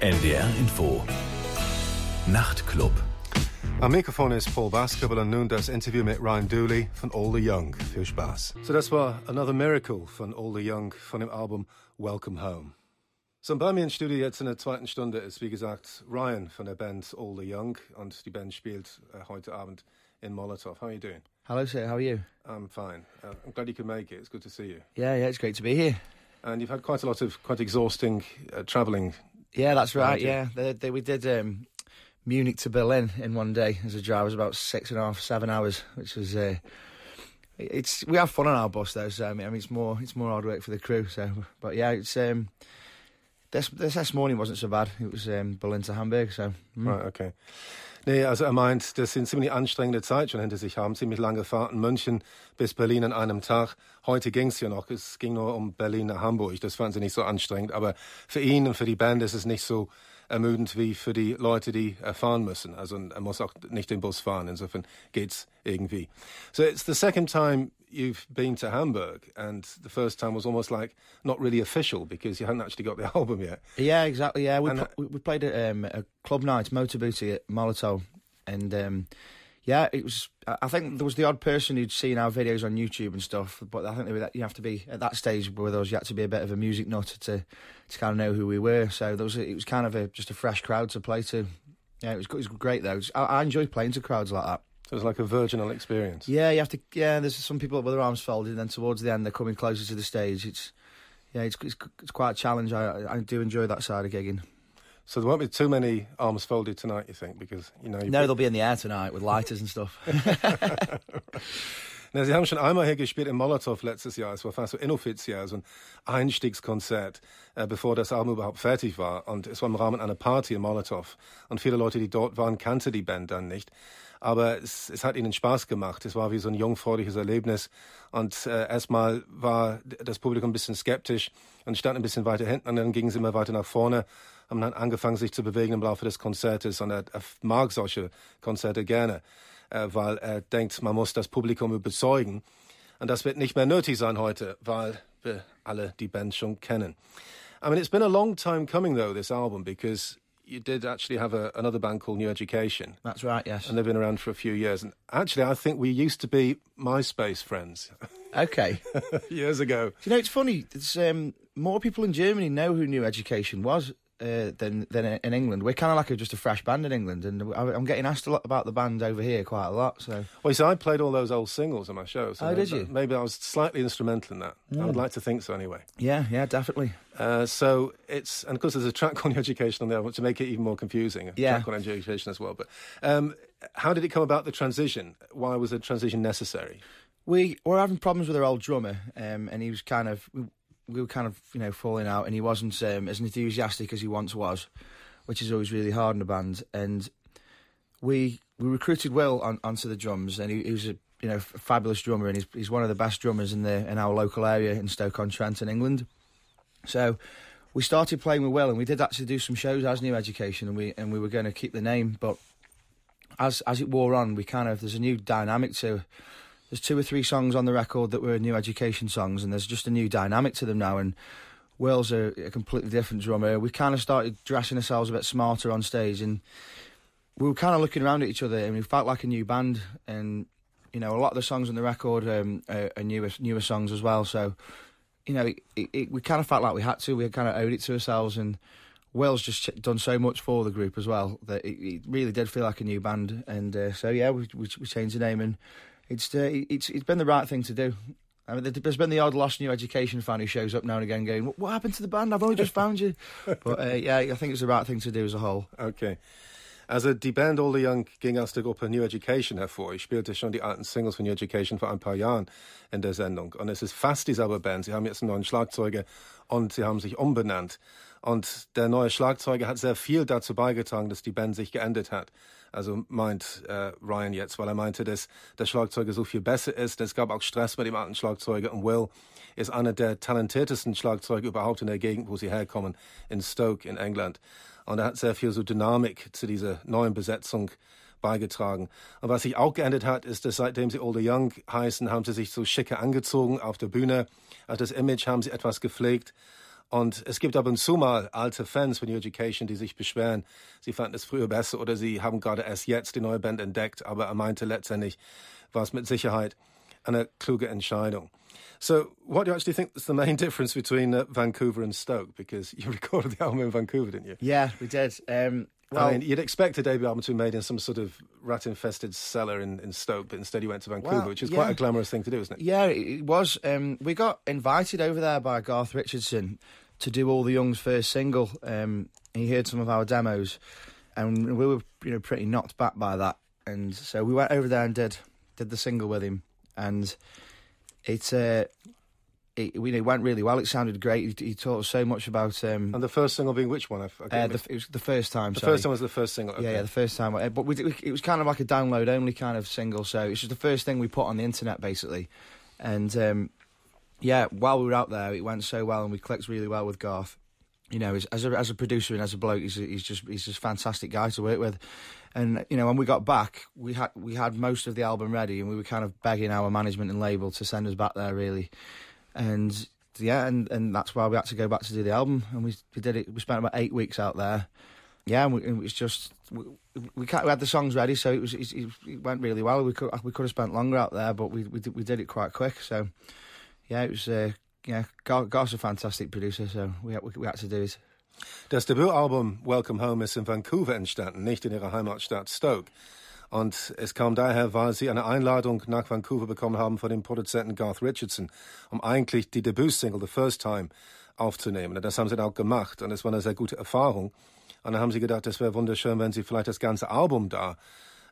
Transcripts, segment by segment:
NDR Info. Nachtclub. Am Mikrofon ist Paul Basketball und nun das Interview mit Ryan Dooley von All the Young. Viel Spaß. So, das war Another Miracle von All the Young von dem Album Welcome Home. So, bei mir im Studio jetzt in der zweiten Stunde ist, wie gesagt, Ryan von der Band All the Young und die Band spielt uh, heute Abend in Molotov. How are you doing? Hello, sir. How are you? I'm fine. Uh, I'm glad you could make it. It's good to see you. Yeah, yeah, it's great to be here. And you've had quite a lot of quite exhausting uh, travelling. Yeah, that's right. Yeah, they, they, we did um, Munich to Berlin in one day as a drive. It was about six and a half, seven hours, which was. Uh, it's we have fun on our bus though, so I mean, I mean it's more it's more hard work for the crew. So, but yeah, it's um, this this this morning wasn't so bad. It was um, Berlin to Hamburg, so mm. Right, okay. Nee, also er meint, das sind ziemlich anstrengende Zeit schon hinter sich haben, ziemlich lange Fahrten München bis Berlin an einem Tag. Heute ging's ja noch, es ging nur um Berlin nach Hamburg, das fanden sie nicht so anstrengend, aber für ihn und für die Band ist es nicht so ermüdend wie für die Leute, die äh, fahren müssen. Also er muss auch nicht den Bus fahren, insofern geht's irgendwie. So it's the second time you've been to Hamburg, and the first time was almost like not really official because you hadn't actually got the album yet. Yeah, exactly. Yeah, we pl- uh, we, played at um, a club night, Motor Booty at Molotow, and um, yeah, it was. I I think there was the odd person who'd seen our videos on YouTube and stuff, but I think they were that, you have to be at that stage with us. You had to be a bit of a music nut to to kind of know who we were. So there was a, it was kind of a just a fresh crowd to play to. Yeah, it was it was great though. I, I enjoy playing to crowds like that. So it was like a virginal experience. Yeah, you have to. Yeah, there's some people with their arms folded, and then towards the end they're coming closer to the stage. It's yeah, it's it's, it's quite a challenge. I I do enjoy that side of gigging. So there won't be too many arms folded tonight, you think, because you know. you No, they'll be in the air tonight with lighters and stuff. Na, Sie haben schon einmal hier gespielt in Molotow letztes Jahr. Es war fast so inoffiziell, so ein Einstiegskonzert, äh, uh, bevor das Album überhaupt fertig war. Und es war im Rahmen einer Party in Molotow. Und viele Leute, die dort waren, kannte die Band dann nicht. Aber es, es hat ihnen Spaß gemacht. Es war wie so ein jungfräuliches Erlebnis. Und äh, erstmal war das Publikum ein bisschen skeptisch und stand ein bisschen weiter hinten. Und dann gingen sie immer weiter nach vorne, haben dann angefangen, sich zu bewegen im Laufe des Konzertes. Und er, er mag solche Konzerte gerne äh, weil er denkt, man muss das Publikum überzeugen. Und das wird nicht mehr nötig sein heute, weil wir alle die Band schon kennen. I mean, it's been a long time coming, though, this album, because you did actually have a, another band called New Education, That's right. Yes. and they've been around for a few years. And actually, I think we used to be MySpace friends Okay. years ago. Do you know it's funny? It's um, more people in Germany know who New Education was uh, than than in England. We're kind of like a, just a fresh band in England, and I'm getting asked a lot about the band over here quite a lot. So Well, you see, I played all those old singles on my show. So Oh, did maybe, you? Hmm. Maybe I was slightly instrumental in that. I would like to think so, anyway. yeah, yeah, definitely. Uh, so it's and of course there's a track on education on there to make it even more confusing. A Yeah. track on education as well. But um, how did it come about the transition? Why was the transition necessary? We were having problems with our old drummer, um, and he was kind of we, we were kind of you know falling out, and he wasn't um, as enthusiastic as he once was, which is always really hard in a band. And we we recruited Will on, onto the drums, and he, he was a you know f- fabulous drummer, and he's he's one of the best drummers in the in our local area in Stoke on Trent in England. So we started playing with Will, and we did actually do some shows as New Education, and we and we were going to keep the name, but as as it wore on, we kind of there's a new dynamic to. There's two or three songs on the record that were New Education songs, and there's just a new dynamic to them now. And Will's a, a completely different drummer. We kind of started dressing ourselves a bit smarter on stage, and we were kind of looking around at each other, and we felt like a new band. And you know, a lot of the songs on the record um, are, are newer newer songs as well. So you know, it, it, it, we kind of felt like we had to. We kind of owed it to ourselves, and Will's just done so much for the group as well that it, it really did feel like a new band. And uh, so yeah, we, we we changed the name, and it's uh, it's it's been the right thing to do. I mean, there's been the odd lost new education fan who shows up now and again, going, "What, happened to the band? I've only just found you." But uh, yeah, I think it's the right thing to do as a whole. Okay. Also die Band All the Young ging aus der Gruppe New Education hervor. Ich spielte schon die alten Singles von New Education vor ein paar Jahren in der Sendung. Und es ist fast dieselbe Band. Sie haben jetzt einen neuen Schlagzeuger und sie haben sich umbenannt. Und der neue Schlagzeuger hat sehr viel dazu beigetragen, dass die Band sich geändert hat. Also meint äh, Ryan jetzt, weil er meinte, dass der Schlagzeuger so viel besser ist. Es gab auch Stress mit dem alten Schlagzeuger und Will ist einer der talentiertesten Schlagzeuger überhaupt in der Gegend, wo sie herkommen, in Stoke in England. Und er hat sehr viel so Dynamik zu dieser neuen Besetzung beigetragen. Und was sich auch geändert hat, ist, dass seitdem sie the Young heißen, haben sie sich so schicke angezogen auf der Bühne. Also das Image haben sie etwas gepflegt. Und es gibt ab und zu mal alte Fans von New Education, die sich beschweren, sie fanden es früher besser oder sie haben gerade erst jetzt die neue Band entdeckt. Aber er meinte letztendlich, war es mit Sicherheit eine kluge Entscheidung. So, what do you actually think is the main difference between uh, Vancouver and Stoke? Because you recorded the album in Vancouver, didn't you? Yeah, we did. Um, well, I mean, you'd expect a debut album to be made in some sort of rat-infested cellar in, in Stoke, but instead you went to Vancouver, Well, which is yeah. quite a glamorous thing to do, isn't it? Yeah, it it was. Um, we got invited over there by Garth Richardson to do all the Young's first single. Um, he heard some of our demos, and we were you know pretty knocked back by that. And so we went over there and did did the single with him, and it's Uh, it, it went really well. It sounded great. He, he taught us so much about um, And the first single being which one? I, I uh, the, it was the first time. the sorry. first one was the first single. Yeah, okay. yeah, the first time. Uh, But we, it was kind of like a download only kind of single, so it's just the first thing we put on the internet basically. And um, yeah, while we were out there, it went so well, and we clicked really well with Garth. You know, as, as a as a producer and as a bloke, he's he's just he's just a fantastic guy to work with. And you know, when we got back, we had we had most of the album ready, and we were kind of begging our management and label to send us back there, really. And yeah, and, and that's why we had to go back to do the album, and we we did it. We spent about eight weeks out there. Yeah, and we, it was just we, we, we had the songs ready, so it was it, it went really well. We could we could have spent longer out there, but we we did, we did it quite quick. So yeah, it was uh, yeah. Gar, Garth's a fantastic producer, so we had, we, we had to do it. Das Debütalbum Welcome Home ist in Vancouver entstanden, nicht in ihrer Heimatstadt Stoke. Und es kam daher, weil sie eine Einladung nach Vancouver bekommen haben von dem Produzenten Garth Richardson, um eigentlich die Debütsingle The First Time aufzunehmen. Und das haben sie dann auch gemacht und es war eine sehr gute Erfahrung. Und dann haben sie gedacht, es wäre wunderschön, wenn sie vielleicht das ganze Album da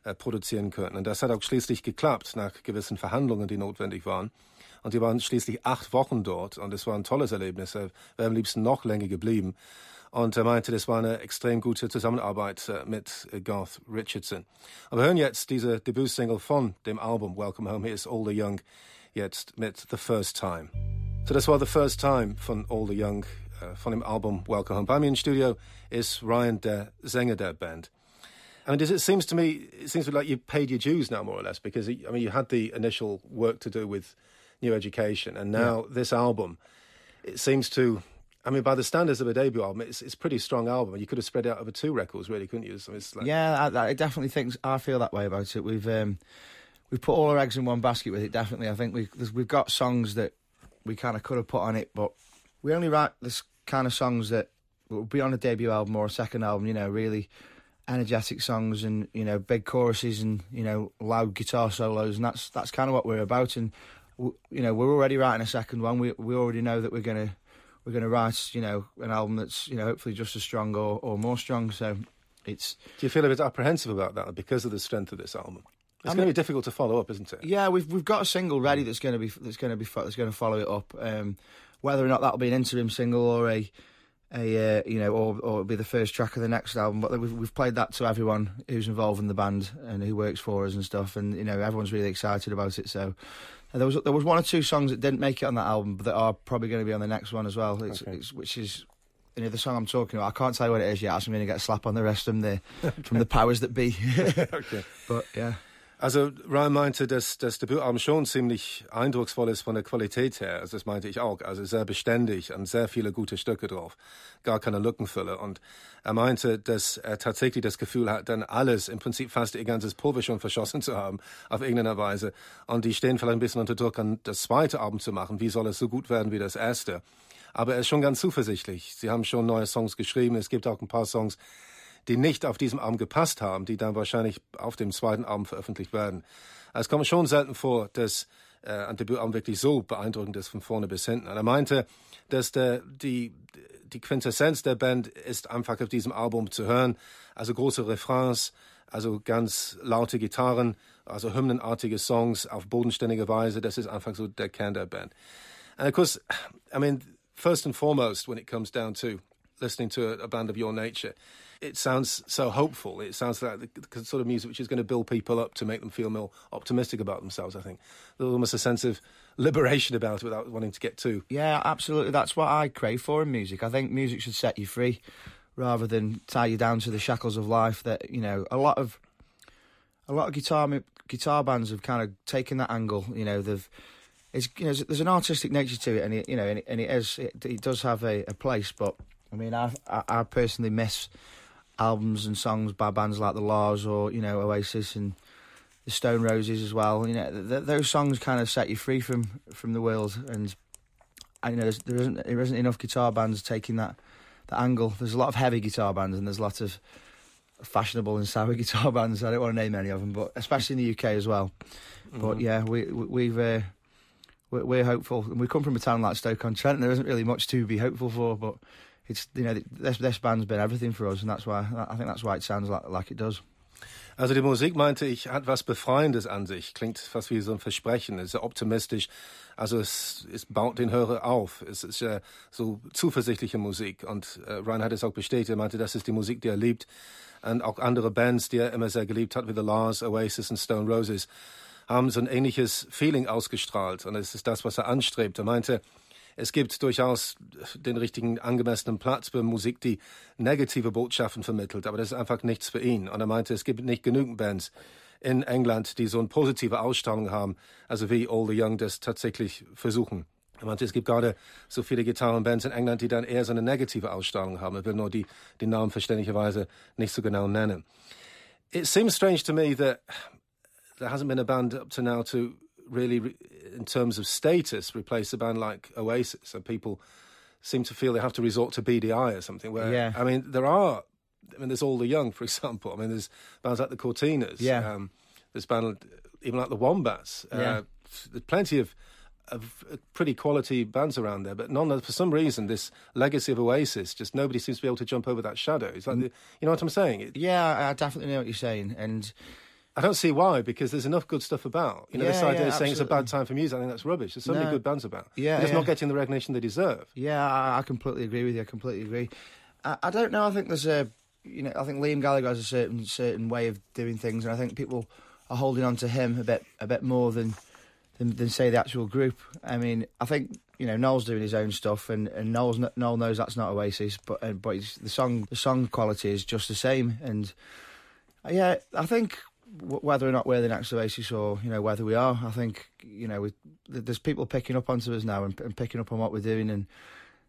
äh, produzieren könnten. Und das hat auch schließlich geklappt, nach gewissen Verhandlungen, die notwendig waren. Und die waren schließlich acht Wochen dort und es war ein tolles Erlebnis. Er wäre am liebsten noch länger geblieben. Und er meinte, das war eine extrem gute Zusammenarbeit äh, mit Garth Richardson. Aber hören jetzt diese Debütsingle von dem Album Welcome Home. Hier ist All the Young jetzt mit The First Time. So das war The First Time von All the Young, äh, von dem Album Welcome Home. Bei mir im Studio ist Ryan, der Sänger der Band. I mean, does it seems to me it seems to me like you've paid your dues now, more or less, because I mean, you had the initial work to do with New Education, and now this album, it seems to. I mean, by the standards of a debut album, it's it's a pretty strong album. You could have spread it out over two records, really, couldn't you? So it's like, Yeah, I, I definitely think I feel that way about it. We've um, we've put all our eggs in one basket with it. Definitely, I think we we've got songs that we kind of could have put on it, but we only write this kind of songs that will be on a debut album or a second album. You know, really energetic songs and you know big choruses and you know loud guitar solos, and that's that's kind of what we're about. And you know, we're already writing a second one. We we already know that we're gonna we're gonna write you know an album that's you know hopefully just as strong or or more strong. So it's do you feel a bit apprehensive about that because of the strength of this album? It's I going to be difficult to follow up, isn't it? Yeah, we've we've got a single ready that's going to be that's going to be that's going to follow it up. Um, whether or not that'll be an interim single or a a uh, you know or or it'll be the first track of the next album, but we've we've played that to everyone who's involved in the band and who works for us and stuff, and you know everyone's really excited about it. So. There was there was one or two songs that didn't make it on that album, but that are probably going to be on the next one as well. It's, Okay. it's which is you know the song I'm talking about. I can't tell you what it is yet. I'm going to get a slap on the rest from the from the powers that be. okay. but yeah. Also Ryan meinte, dass das Debütalbum schon ziemlich eindrucksvoll ist von der Qualität her. Also das meinte ich auch. Also sehr beständig und sehr viele gute Stücke drauf. Gar keine Lückenfülle. Und er meinte, dass er tatsächlich das Gefühl hat, dann alles, im Prinzip fast ihr ganzes Pulver schon verschossen zu haben, auf irgendeine Weise. Und die stehen vielleicht ein bisschen unter Druck, an das zweite Album zu machen. Wie soll es so gut werden wie das erste? Aber er ist schon ganz zuversichtlich. Sie haben schon neue Songs geschrieben. Es gibt auch ein paar Songs, die nicht auf diesem Album gepasst haben, die dann wahrscheinlich auf dem zweiten Album veröffentlicht werden. Es kommt schon selten vor, dass äh, ein Debütalbum wirklich so beeindruckend ist von vorne bis hinten. Und er meinte, dass der, die, die Quintessenz der Band ist einfach auf diesem Album zu hören. Also große Refrains, also ganz laute Gitarren, also hymnenartige Songs auf bodenständige Weise. Das ist einfach so der Kern der Band. And of course, I mean, first and foremost, when it comes down to listening to a, a band of your nature, it sounds so hopeful. It sounds like the, the sort of music which is going to build people up to make them feel more optimistic about themselves. I think there's almost a sense of liberation about it without wanting to get too. Yeah, absolutely. That's what I crave for in music. I think music should set you free rather than tie you down to the shackles of life. That you know, a lot of a lot of guitar guitar bands have kind of taken that angle. You know, they've it's you know there's an artistic nature to it, and it, you know, and it, and it is it, it does have a, a place. But I mean, I, I I personally miss albums and songs by bands like the La's or you know Oasis and the Stone Roses as well. You know, th- those songs kind of set you free from from the world, and I you know there isn't there isn't enough guitar bands taking that that angle. There's a lot of heavy guitar bands, and there's lots of fashionable and sour guitar bands. I don't want to name any of them, but especially in the UK as well. Mm-hmm. But yeah, we, we have uh, we're, we're, hopeful, and we come from a town like Stoke on Trent. There isn't really much to be hopeful for, but it's you know this this band's been everything for us, and that's why I think that's why it sounds like like it does. Also die Musik, meinte ich, hat was Befreiendes an sich. Klingt fast wie so ein Versprechen. ist sehr optimistisch. Also es, es baut den Hörer auf. Es ist ja so zuversichtliche Musik. Und äh, Ryan hat es auch bestätigt. Er meinte, das ist die Musik, die er liebt. Und auch andere Bands, die er immer sehr geliebt hat, wie The Lars, Oasis und Stone Roses, haben so ein ähnliches Feeling ausgestrahlt. Und es ist das, was er anstrebt. Er meinte, es gibt durchaus den richtigen angemessenen Platz für Musik, die negative Botschaften vermittelt, aber das ist einfach nichts für ihn. Und er meinte, es gibt nicht genügend Bands in England, die so eine positive Ausstrahlung haben, also wie All the Young das tatsächlich versuchen. Er meinte, es gibt gerade so viele Gitarrenbands in England, die dann eher so eine negative Ausstrahlung haben. Er will nur die, die Namen verständlicherweise nicht so genau nennen. It seems strange to me that there hasn't been a band up to now to really, in terms of status, replace a band like Oasis. And people seem to feel they have to resort to Beady Eye or something. Where yeah. I mean, there are. I mean, there's All the Young, for example. I mean, there's bands like the Courteeners. Yeah. Um, there's band even like the Wombats. Uh, yeah. There's plenty of of pretty quality bands around there, but none. For some reason, this legacy of Oasis, just nobody seems to be able to jump over that shadow. It's like, mm. the, you know what I'm saying? It, yeah, I definitely know what you're saying, and I don't see why because there's enough good stuff about. You know, yeah, this idea yeah, of saying it's a bad time for music, I think that's rubbish. There's so no. many good bands about. Yeah, They're just yeah. not getting the recognition they deserve. Yeah, I, I completely agree with you. I completely agree. I, I, don't know. I think there's a, you know, I think Liam Gallagher has a certain certain way of doing things, and I think people are holding on to him a bit a bit more than than, than say the actual group. I mean, I think you know Noel's doing his own stuff, and and Noel's Noel knows that's not Oasis, but uh, but the song the song quality is just the same, and uh, yeah, I think whether or not we're the next Oasis or you know whether we are, I think you know we, there's people picking up onto us now and, and, picking up on what we're doing and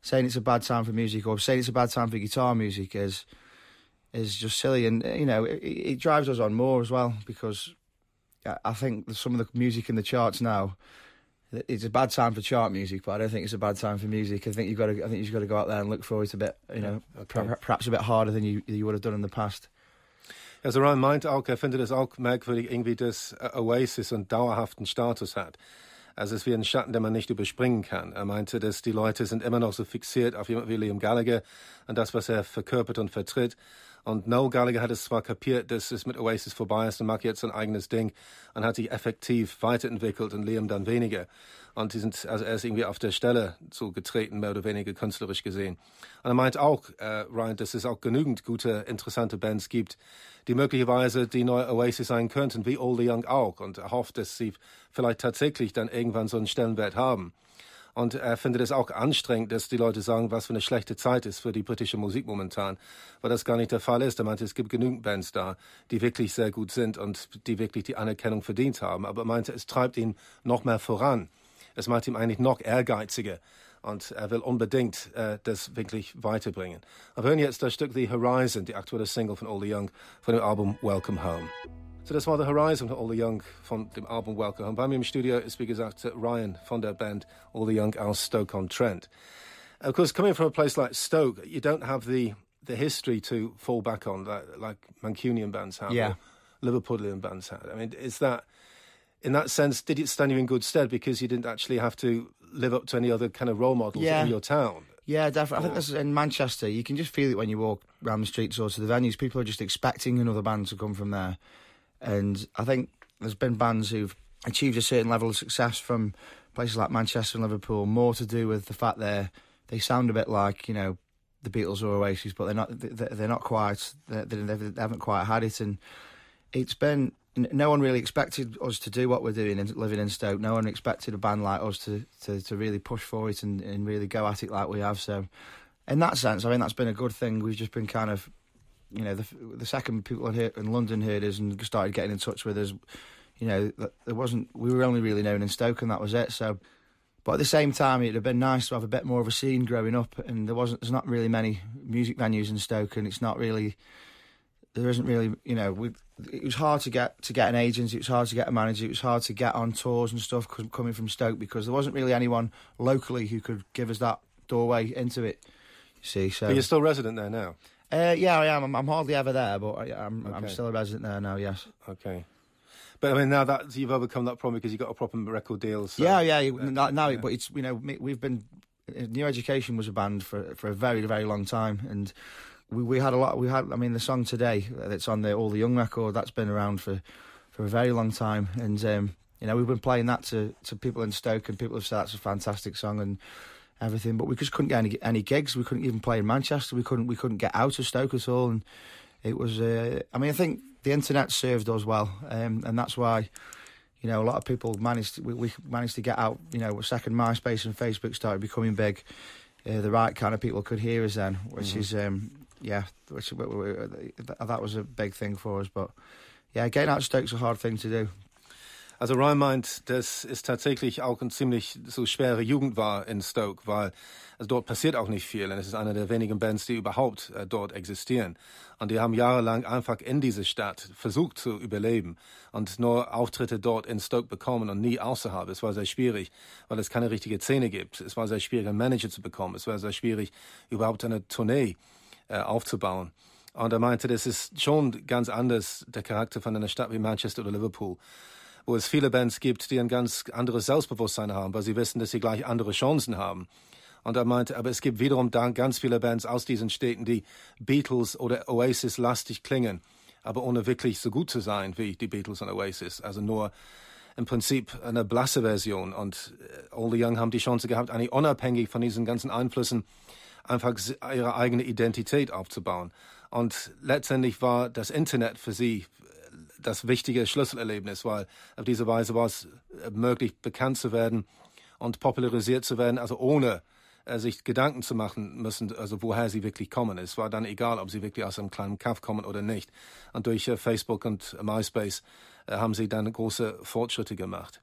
saying it's a bad time for music or saying it's a bad time for guitar music is is just silly and you know it, it drives us on more as well because I think some of the music in the charts now. It's a bad time for chart music, but I don't think it's a bad time for music. I think you've got to. I think you've got to go out there and look for it a bit, you know, okay. perhaps a bit harder than you you would have done in the past. Also Ryan meint auch, er findet es auch merkwürdig, irgendwie, dass Oasis einen dauerhaften Status hat. Also es ist wie ein Schatten, den man nicht überspringen kann. Er meinte, dass die Leute sind immer noch so fixiert auf jemand wie Liam Gallagher und das, was er verkörpert und vertritt. Und Noel Gallagher hat es zwar kapiert, dass es mit Oasis vorbei ist und macht jetzt sein eigenes Ding und hat sich effektiv weiterentwickelt und Liam dann weniger. Und die sind, also er ist irgendwie auf der Stelle so getreten, mehr oder weniger künstlerisch gesehen. Und er meint auch, äh, Ryan, dass es auch genügend gute, interessante Bands gibt, die möglicherweise die neue Oasis sein könnten, wie All the Young auch. Und er hofft, dass sie vielleicht tatsächlich dann irgendwann so einen Stellenwert haben. Und er findet es auch anstrengend, dass die Leute sagen, was für eine schlechte Zeit ist für die britische Musik momentan, weil das gar nicht der Fall ist. Er meinte, es gibt genügend Bands da, die wirklich sehr gut sind und die wirklich die Anerkennung verdient haben. Aber er meinte, es treibt ihn noch mehr voran. Es macht ihn eigentlich noch ehrgeiziger und er will unbedingt äh, das wirklich weiterbringen. Wir hören jetzt das Stück The Horizon, die aktuelle Single von All the Young von dem Album Welcome Home. So, das war The Horizon All the Young von dem Album Welcome Home. Bei mir im Studio ist, wie gesagt, Ryan von der Band All the Young aus Stoke-on-Trent. Of course, coming from a place like Stoke, you don't have the, the history to fall back on like, like Mancunian bands have yeah. Liverpoolian bands had. I mean, is that, in that sense, did it stand you in good stead because you didn't actually have to live up to any other kind of role models yeah. in your town? Yeah, definitely. I think this in Manchester. You can just feel it when you walk around the streets or to the venues. People are just expecting another band to come from there. And I think there's been bands who've achieved a certain level of success from places like Manchester and Liverpool, more to do with the fact they they sound a bit like you know the Beatles or Oasis, but they're not they're not quite they, they haven't quite had it, and it's been no one really expected us to do what we're doing and living in Stoke. No one expected a band like us to to, to really push for it and, and really go at it like we have. So, in that sense, I mean that's been a good thing. We've just been kind of you know, the the second people in, here, in London heard us and started getting in touch with us, you know, there wasn't. We were only really known in Stoke, and that was it. So, but at the same time, it'd have been nice to have a bit more of a scene growing up. And there wasn't. There's not really many music venues in Stoke, and it's not really. There isn't really, you know, we, it was hard to get to get an agent. It was hard to get a manager. It was hard to get on tours and stuff coming from Stoke because there wasn't really anyone locally who could give us that doorway into it. You see, so but you're still resident there now. Uh, yeah, I am. I'm, I'm, hardly ever there, but I, am okay. I'm still a resident there now. Yes. Okay. But I mean, now that you've overcome that problem because you got a proper record deal. So, yeah, yeah. Uh, now, now yeah. but it's you know we've been New Education was a band for for a very very long time, and we we had a lot. We had I mean the song today that's on the All the Young record that's been around for for a very long time, and um, you know we've been playing that to to people in Stoke, and people have said that's a fantastic song and everything, but we just couldn't get any any gigs. We couldn't even play in Manchester. We couldn't we couldn't get out of Stoke at all, and it was. Uh, I mean, I think the internet served us well, um, and that's why you know a lot of people managed to, we, we, managed to get out. You know, second MySpace and Facebook started becoming big. Uh, the right kind of people could hear us then, which mm-hmm. is um, yeah, which that was a big thing for us. But yeah, getting out of Stoke's a hard thing to do. Also Ryan meint, dass es tatsächlich auch eine ziemlich so schwere Jugend war in Stoke, weil also dort passiert auch nicht viel. Und es ist eine der wenigen Bands, die überhaupt äh, dort existieren. Und die haben jahrelang einfach in diese Stadt versucht zu überleben und nur Auftritte dort in Stoke bekommen und nie außerhalb. Es war sehr schwierig, weil es keine richtige Szene gibt. Es war sehr schwierig, einen Manager zu bekommen. Es war sehr schwierig, überhaupt eine Tournee äh, aufzubauen. Und er meinte, das ist schon ganz anders, der Charakter von einer Stadt wie Manchester oder Liverpool wo es viele Bands gibt, die ein ganz anderes Selbstbewusstsein haben, weil sie wissen, dass sie gleich andere Chancen haben. Und er meinte, aber es gibt wiederum dann ganz viele Bands aus diesen Städten, die Beatles oder Oasis lastig klingen, aber ohne wirklich so gut zu sein wie die Beatles und Oasis. Also nur im Prinzip eine blasse Version. Und äh, All the Young haben die Chance gehabt, eigentlich unabhängig von diesen ganzen Einflüssen einfach ihre eigene Identität aufzubauen. Und letztendlich war das Internet für sie das wichtige Schlüsselerlebnis, weil auf diese Weise war es äh, möglich, bekannt zu werden und popularisiert zu werden, also ohne äh, sich Gedanken zu machen müssen, also woher sie wirklich kommen. Es war dann egal, ob sie wirklich aus einem kleinen Kaff kommen oder nicht. Und durch äh, Facebook und MySpace äh, haben sie dann große Fortschritte gemacht.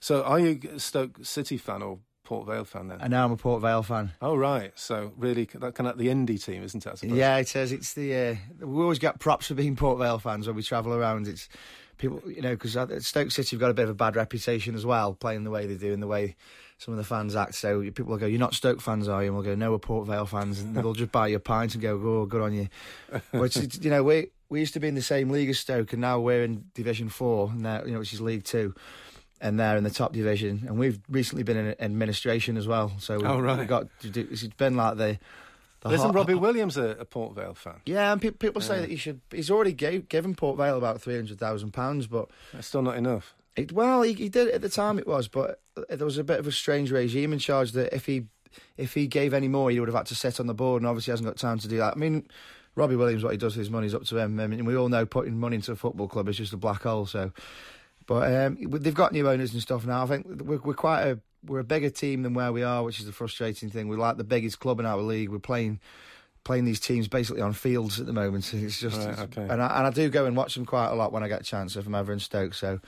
So, are you Stoke City fan or Port Vale fan then? And now I'm a Port Vale fan. Oh right, so really that kind of the indie team, isn't it? Yeah, it says it's the. Uh, we always get props for being Port Vale fans when we travel around. It's people, you know, because Stoke City have got a bit of a bad reputation as well, playing the way they do and the way some of the fans act. So people will go, "You're not Stoke fans, are you?" And we'll go, "No, we're Port Vale fans," and they'll just buy you a pint and go, "Oh, good on you." Which you know, we we used to be in the same league as Stoke, and now we're in Division Four, and you know, which is League Two and they're in the top division. And we've recently been in administration as well. So we've, oh, right. we've got it's been like the. the Isn't hot, Robbie Williams a, a, Port Vale fan? Yeah, and pe- people say yeah. that he should. He's already gave, given Port Vale about three hundred thousand pounds, but that's still not enough. It, well, he, he did at the time. It was, but there was a bit of a strange regime in charge that if he if he gave any more, he would have had to sit on the board, and obviously hasn't got time to do that. I mean. Robbie Williams, what he does with his money is up to him. I mean, we all know putting money into a football club is just a black hole. So but um, they've got new owners and stuff now. I think we're, we're quite a we're a bigger team than where we are, which is the frustrating thing. We're like the biggest club in our league. We're playing playing these teams basically on fields at the moment. It's just, right, okay. and, I, and I do go and watch them quite a lot when I get a chance if I'm ever in Stoke. So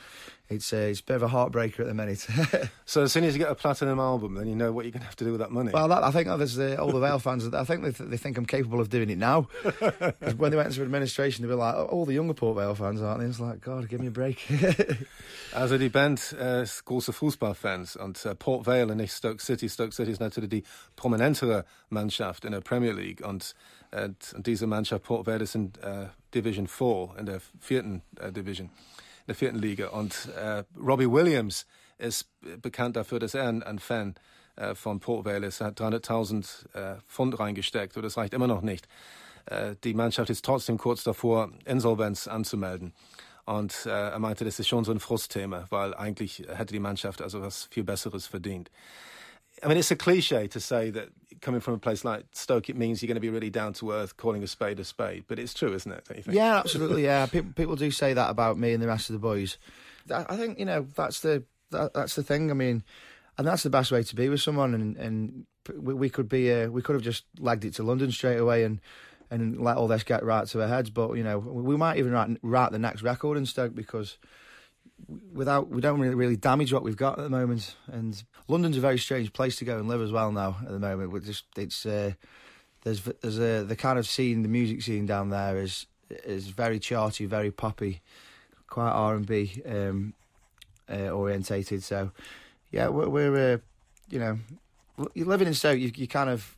it's uh, it's a bit of a heartbreaker at the minute. so as soon as you get a platinum album, then you know what you're going to have to do with that money. Well, that, I think uh, all the Vale fans. I think they, th- they think I'm capable of doing it now. when they went into administration, they were like, oh, all the younger Port Vale fans, aren't they? It's like, God, give me a break. also die Band äh, große Fußballfans und äh, Port Vale und nicht Stoke City. Stoke City ist natürlich die prominentere Mannschaft in der Premier League und, äh, und diese Mannschaft Port Vale ist in äh, Division 4, in der vierten äh, Division der vierten Liga. Und äh, Robbie Williams ist bekannt dafür, dass er ein, ein Fan äh, von Port Vale ist. Er hat 300.000 äh, Pfund reingesteckt und das reicht immer noch nicht. Äh, die Mannschaft ist trotzdem kurz davor, Insolvenz anzumelden. Und äh, er meinte, das ist schon so ein Frustthema, weil eigentlich hätte die Mannschaft also was viel Besseres verdient. I mean, it's a cliche to say that coming from a place like Stoke, it means you're going to be really down to earth, calling a spade a spade. But it's true, isn't it? Don't you think? Yeah, absolutely. Yeah, people, people do say that about me and the rest of the boys. I think you know that's the that, that's the thing. I mean, and that's the best way to be with someone. And and we, we could be uh, we could have just lagged it to London straight away and and let all this get right to our heads. But you know, we might even write, write the next record in Stoke because without we don't really, really damage what we've got at the moment. And London's a very strange place to go and live as well now at the moment. We're just it's uh, there's there's a the kind of scene, the music scene down there is is very charty, very poppy, quite R and B um, uh, orientated. So yeah, we're, we're uh, you know you're living in Stoke, you, you kind of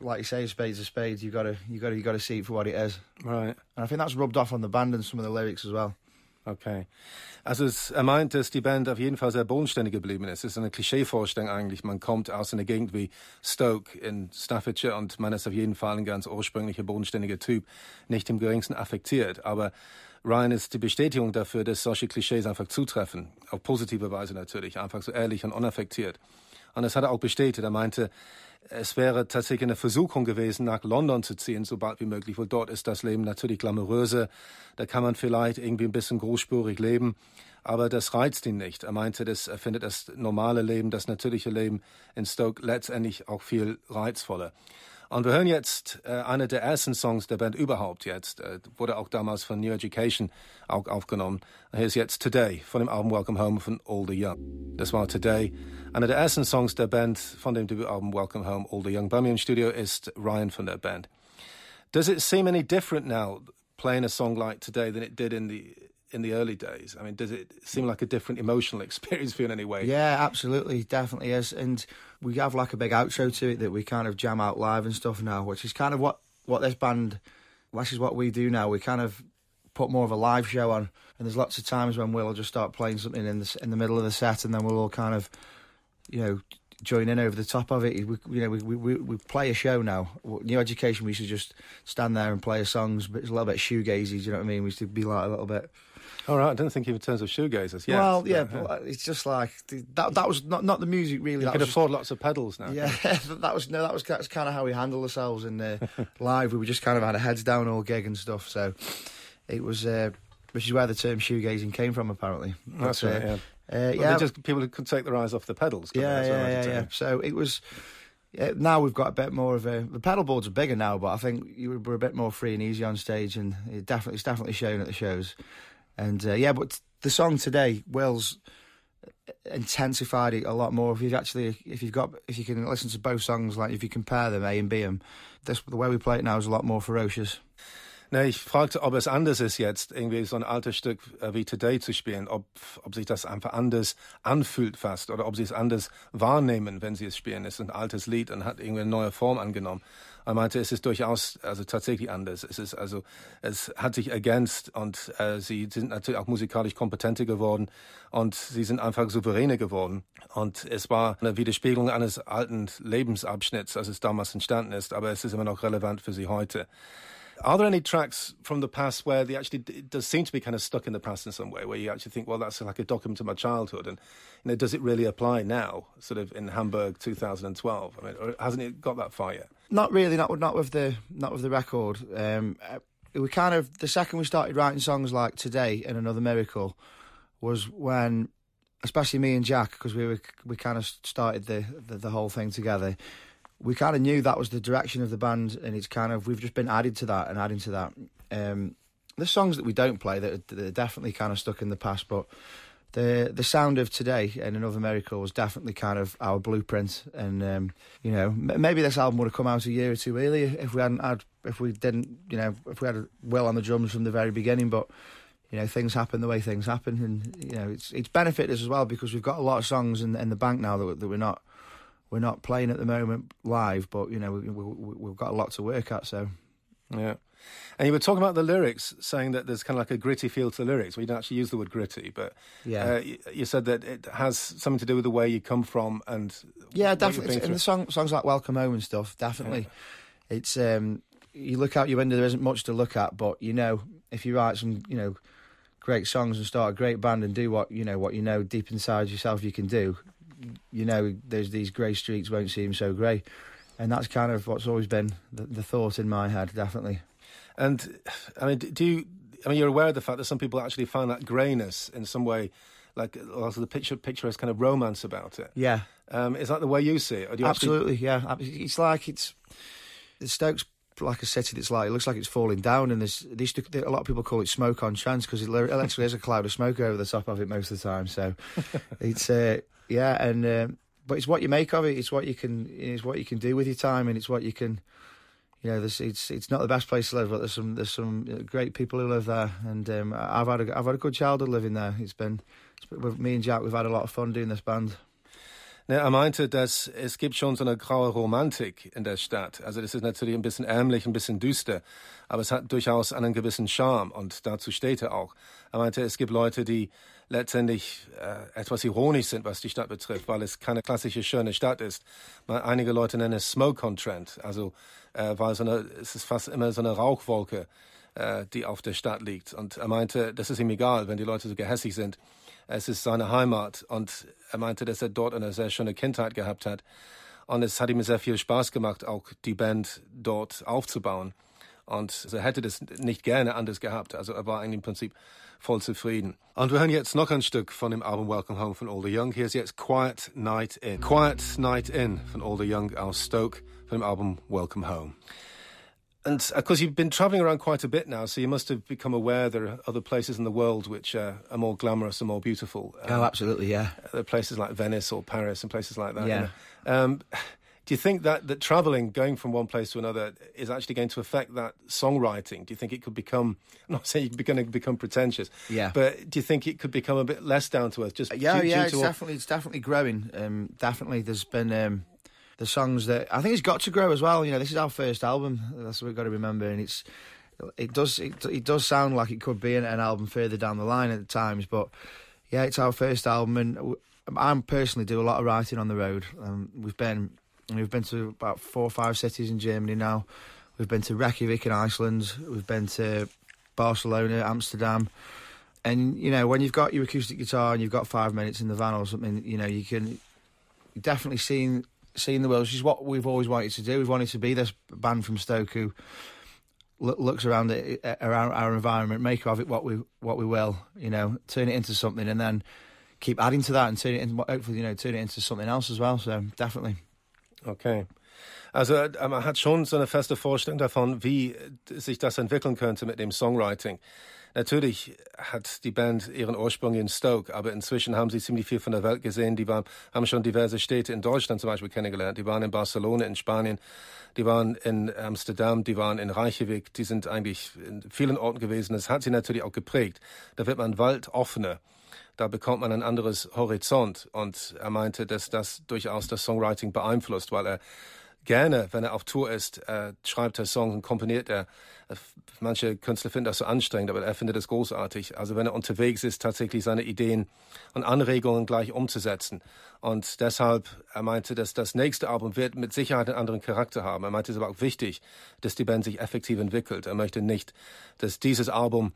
like you say, a spade's a spades. You got to you got to you got to see it for what it is. Right. And I think that's rubbed off on the band and some of the lyrics as well. Okay. Also es, er meint, dass die Band auf jeden Fall sehr bodenständig geblieben ist. Es ist eine Klischeevorstellung eigentlich. Man kommt aus einer Gegend wie Stoke in Staffordshire und man ist auf jeden Fall ein ganz ursprünglicher, bodenständiger Typ, nicht im geringsten affektiert. Aber Ryan ist die Bestätigung dafür, dass solche Klischees einfach zutreffen. Auf positive Weise natürlich. Einfach so ehrlich und unaffektiert. Und das hat er auch bestätigt. Er meinte, es wäre tatsächlich eine Versuchung gewesen, nach London zu ziehen, so bald wie möglich, weil dort ist das Leben natürlich glamouröser. Da kann man vielleicht irgendwie ein bisschen großspurig leben. Aber das reizt ihn nicht. Er meinte, dass er findet das normale Leben, das natürliche Leben in Stoke letztendlich auch viel reizvoller. Und wir hören jetzt äh, einer der ersten Songs der Band überhaupt jetzt. Äh, wurde auch damals von New Education auch aufgenommen. Hier ist jetzt Today von dem Album Welcome Home von All the Young. Das war Today. Einer der ersten Songs der Band von dem Debütalbum Welcome Home All the Young. Bei mir im Studio ist Ryan von der Band. Does it seem any different now playing a song like Today than it did in the in the early days? I mean, does it seem like a different emotional experience for you in any way? Yeah, absolutely, definitely is. And we have like a big outro to it that we kind of jam out live and stuff now, which is kind of what what this band, this is what we do now. We kind of put more of a live show on, and there's lots of times when we'll just start playing something in the in the middle of the set, and then we'll all kind of, you know. Join in over the top of it. We, you know, we, we we play a show now. New Education, we used to just stand there and play our songs, but it's a little bit shoegazy. Do you know what I mean? We used to be like a little bit all right, I don't think in terms of shoegazers. Yes, well, yeah, but, but it's just like that. That was not not the music really. You that can was afford lots of pedals now. Yeah, that was no, that was that's kind of how we handled ourselves in uh, live. We were just kind of had a heads down all gig and stuff. So it was, uh, which is where the term shoegazing came from, apparently. But, that's right. Uh, yeah, uh, yeah. Just people could take their eyes off the pedals. Yeah, yeah, yeah, yeah. So it was. Yeah, now we've got a bit more of a. The pedal boards are bigger now, but I think you were a bit more free and easy on stage, and it definitely it's definitely shown at the shows. And uh, yeah, but the song today, Will's intensified it a lot more. If you've actually, if you've got, if you can listen to both songs, like if you compare them, A and B, them, this the way we play it now is a lot more ferocious. Ne, ich fragte, ob es anders ist jetzt, irgendwie so ein altes Stück äh, wie Today zu spielen, ob, ob sich das einfach anders anfühlt fast oder ob sie es anders wahrnehmen, wenn sie es spielen. Es ist ein altes Lied und hat irgendwie eine neue Form angenommen. Er meinte, es ist durchaus also tatsächlich anders. Es ist also es hat sich ergänzt und äh, sie sind natürlich auch musikalisch kompetenter geworden und sie sind einfach souveräner geworden. Und es war eine Widerspiegelung eines alten Lebensabschnitts, als es damals entstanden ist, aber es ist immer noch relevant für sie heute. Are there any tracks from the past where they actually it does seem to be kind of stuck in the past in some way, where you actually think, well, that's like a document of my childhood, and you know, does it really apply now, sort of in Hamburg 2012? I mean, hasn't it got that far yet? Not really. Not not with the not with the record. Um, uh, we kind of the second we started writing songs like today and another miracle was when, especially me and Jack, because we were we kind of started the, the the whole thing together we kind of knew that was the direction of the band, and it's kind of we've just been added to that and adding to that. Um, songs that we don't play that are, that are definitely kind of stuck in the past, but the the sound of today and another miracle was definitely kind of our blueprint. And um, you know, maybe this album would have come out a year or two earlier if we hadn't had if we didn't you know if we had Will on the drums from the very beginning, but. You know, things happen the way things happen, and you know it's it's benefited us as well because we've got a lot of songs in, in the bank now that, that we're not we're not playing at the moment live, but you know we, we, we've got a lot to work at. So yeah. And you were talking about the lyrics, saying that there's kind of like a gritty feel to the lyrics. We didn't actually use the word gritty, but yeah, uh, you, you, said that it has something to do with the way you come from and yeah, definitely. In the song, songs like "Welcome Home" and stuff, definitely. Yeah. It's um, you look out your window, there isn't much to look at, but you know if you write some, you know, great songs and start a great band and do what you know what you know deep inside yourself you can do, you know, there's these grey streets won't seem so grey. And that's kind of what's always been the, the thought in my head, definitely. And I mean, do you? I mean, you're aware of the fact that some people actually find that greyness in some way, like also the picture picture has kind of romance about it. Yeah. Um, is that the way you see it? Absolutely, actually... yeah. It's like it's the Stokes like a city that's like it looks like it's falling down, and there's these a lot of people call it smoke on chance because it actually is a cloud of smoke over the top of it most of the time. So it's uh, yeah, and um, but it's what you make of it. It's what you can it's what you can do with your time, and it's what you can. You know, it's it's not the best place to live, but there's some there's some great people who live there, and um, I've had a I've had a good childhood living there. It's been, it's been with me and Jack, we've had a lot of fun doing this band. Ne, er meinte, dass es gibt schon so eine graue Romantik in der Stadt. Also das ist natürlich ein bisschen ärmlich, ein bisschen düster, aber es hat durchaus einen gewissen Charme und dazu steht er auch. Er meinte, es gibt Leute, die letztendlich äh, etwas ironisch sind, was die Stadt betrifft, weil es keine klassische schöne Stadt ist. Einige Leute nennen es Smoke on Trend, also äh, weil so eine, es ist fast immer so eine Rauchwolke, äh, die auf der Stadt liegt. Und er meinte, das ist ihm egal, wenn die Leute so gehässig sind. Es ist seine Heimat und er meinte, dass er dort eine sehr schöne Kindheit gehabt hat. Und es hat ihm sehr viel Spaß gemacht, auch die Band dort aufzubauen. Und er hätte das nicht gerne anders gehabt. Also er war eigentlich im Prinzip voll zufrieden. Und wir hören jetzt noch ein Stück von dem Album Welcome Home von All the Young. Hier ist jetzt Quiet Night In. Quiet Night In von All the Young aus Stoke von dem Album Welcome Home. And of course, you've been traveling around quite a bit now, so you must have become aware there are other places in the world which uh, are more glamorous and more beautiful. Um, oh, absolutely, yeah. There are places like Venice or Paris and places like that. Yeah. You know? um, do you think that, that traveling, going from one place to another, is actually going to affect that songwriting? Do you think it could become, I'm not saying you're going to become pretentious, yeah. but do you think it could become a bit less down to earth? Just yeah, due, yeah, due it's definitely, it's definitely growing. Um, definitely, there's been um, the songs that I think it's got to grow as well. You know, this is our first album. That's what we've got to remember, and it's it does it, it does sound like it could be an, an album further down the line at times, but yeah, it's our first album, and I'm personally do a lot of writing on the road. Um, we've been we've been to about four or five cities in Germany now. We've been to Reykjavik in Iceland. We've been to Barcelona, Amsterdam. And you know, when you've got your acoustic guitar and you've got five minutes in the van or something, you know, you can definitely see seeing the world, which is what we've always wanted to do. We've wanted to be this band from Stoke who look, looks around it, around our environment, make of it what we what we will, you know, turn it into something, and then keep adding to that and turn it into hopefully you know turn it into something else as well. So definitely. Okay. Also man hat schon so eine feste Vorstellung davon, wie sich das entwickeln könnte mit dem Songwriting. Natürlich hat die Band ihren Ursprung in Stoke, aber inzwischen haben sie ziemlich viel von der Welt gesehen. Die waren, haben schon diverse Städte in Deutschland zum Beispiel kennengelernt. Die waren in Barcelona, in Spanien, die waren in Amsterdam, die waren in Reykjavik. Die sind eigentlich in vielen Orten gewesen. Das hat sie natürlich auch geprägt. Da wird man waldoffener da bekommt man ein anderes Horizont. Und er meinte, dass das durchaus das Songwriting beeinflusst, weil er gerne, wenn er auf Tour ist, äh, schreibt er Songs und komponiert er. Äh, manche Künstler finden das so anstrengend, aber er findet es großartig. Also wenn er unterwegs ist, tatsächlich seine Ideen und Anregungen gleich umzusetzen. Und deshalb, er meinte, dass das nächste Album wird mit Sicherheit einen anderen Charakter haben. Er meinte, es ist aber auch wichtig, dass die Band sich effektiv entwickelt. Er möchte nicht, dass dieses Album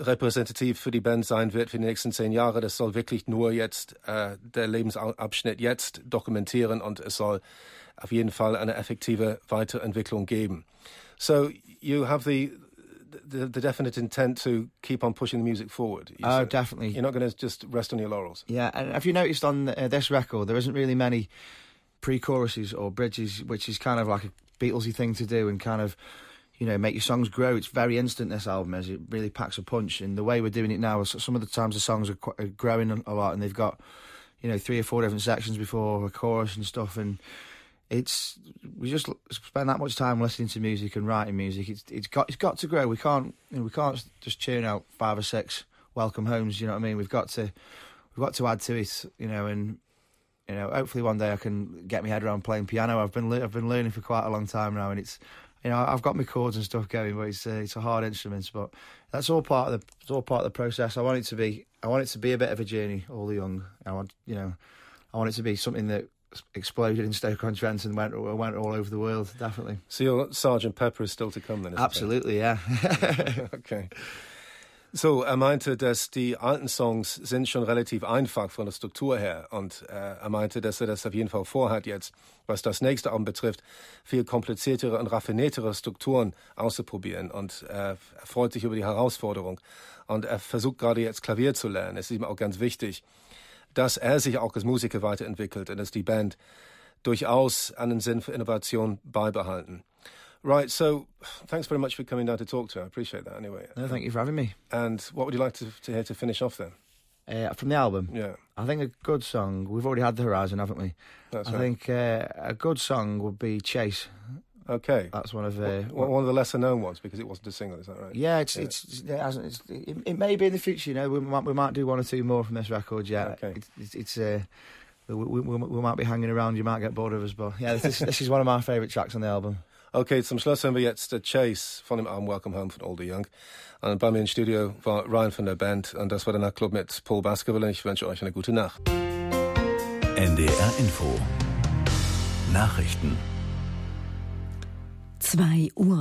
repräsentativ für die Band sein wird für die nächsten zehn Jahre. Das soll wirklich nur jetzt äh, der Lebensabschnitt jetzt dokumentieren und es soll auf jeden Fall eine effektive Weiterentwicklung geben. So you have the the, the definite intent to keep on pushing the music forward. You oh, definitely. You're not going to just rest on your laurels. Yeah, and have you noticed on uh, this record there isn't really many pre-choruses or bridges, which is kind of like a Beatlesy thing to do, and kind of you know make your songs grow. It's very instant this album, is it really packs a punch. And the way we're doing it now, some of the times the songs are, quite, are growing a lot, and they've got you know three or four different sections before a chorus and stuff, and it's we just spend that much time listening to music and writing music. It's it's got it's got to grow. We can't you know, we can't just churn out five or six welcome homes. You know what I mean? We've got to we've got to add to it. You know, and you know, hopefully one day I can get my head around playing piano. I've been le- I've been learning for quite a long time now, and it's you know I've got my chords and stuff going, but it's uh, it's a hard instrument. But that's all part of the it's all part of the process. I want it to be I want it to be a bit of a journey all the young. I want you know I want it to be something that exploded in Stoke-on-Trent and went went all over the world. Definitely. So your Sergeant Pepper is still to come then? Absolutely, yeah. okay. So, er meinte, dass die alten Songs sind schon relativ einfach von der Struktur her und äh, er meinte, dass er das auf jeden Fall vorhat jetzt, was das nächste Album betrifft, viel kompliziertere und raffiniertere Strukturen auszuprobieren und äh, er freut sich über die Herausforderung und er versucht gerade jetzt Klavier zu lernen. Es ist ihm auch ganz wichtig, dass er sich auch als Musiker weiterentwickelt und dass die Band durchaus einen Sinn für Innovation beibehalten. Right, so thanks very much for coming down to talk to. I appreciate that anyway. No, thank you for having me. And what would you like to, to hear to finish off then? Uh, from the album, Yeah, I think a good song. We've already had the Horizon, haven't we? that's I right. think uh, a good song would be Chase. Okay. That's one of uh, One one of the lesser known ones because it wasn't a single, is that right? Yeah, it's Yeah. it's, it, hasn't, it's it, it may be in the future. You know, we might we might do one or two more from this record. Yeah, Okay. it's uh, we, we, we, we might be hanging around. You might get bored of us, but yeah, this, this is one of my favourite tracks on the album. Okay, zum Schluss hören wir jetzt Chase von dem Album Welcome Home von Oldie Young. Und bei mir im Studio war Ryan von der Band und das war der Nachtclub mit Paul Baskerville. Ich wünsche euch eine gute Nacht. NDR Info Nachrichten 2 Uhr.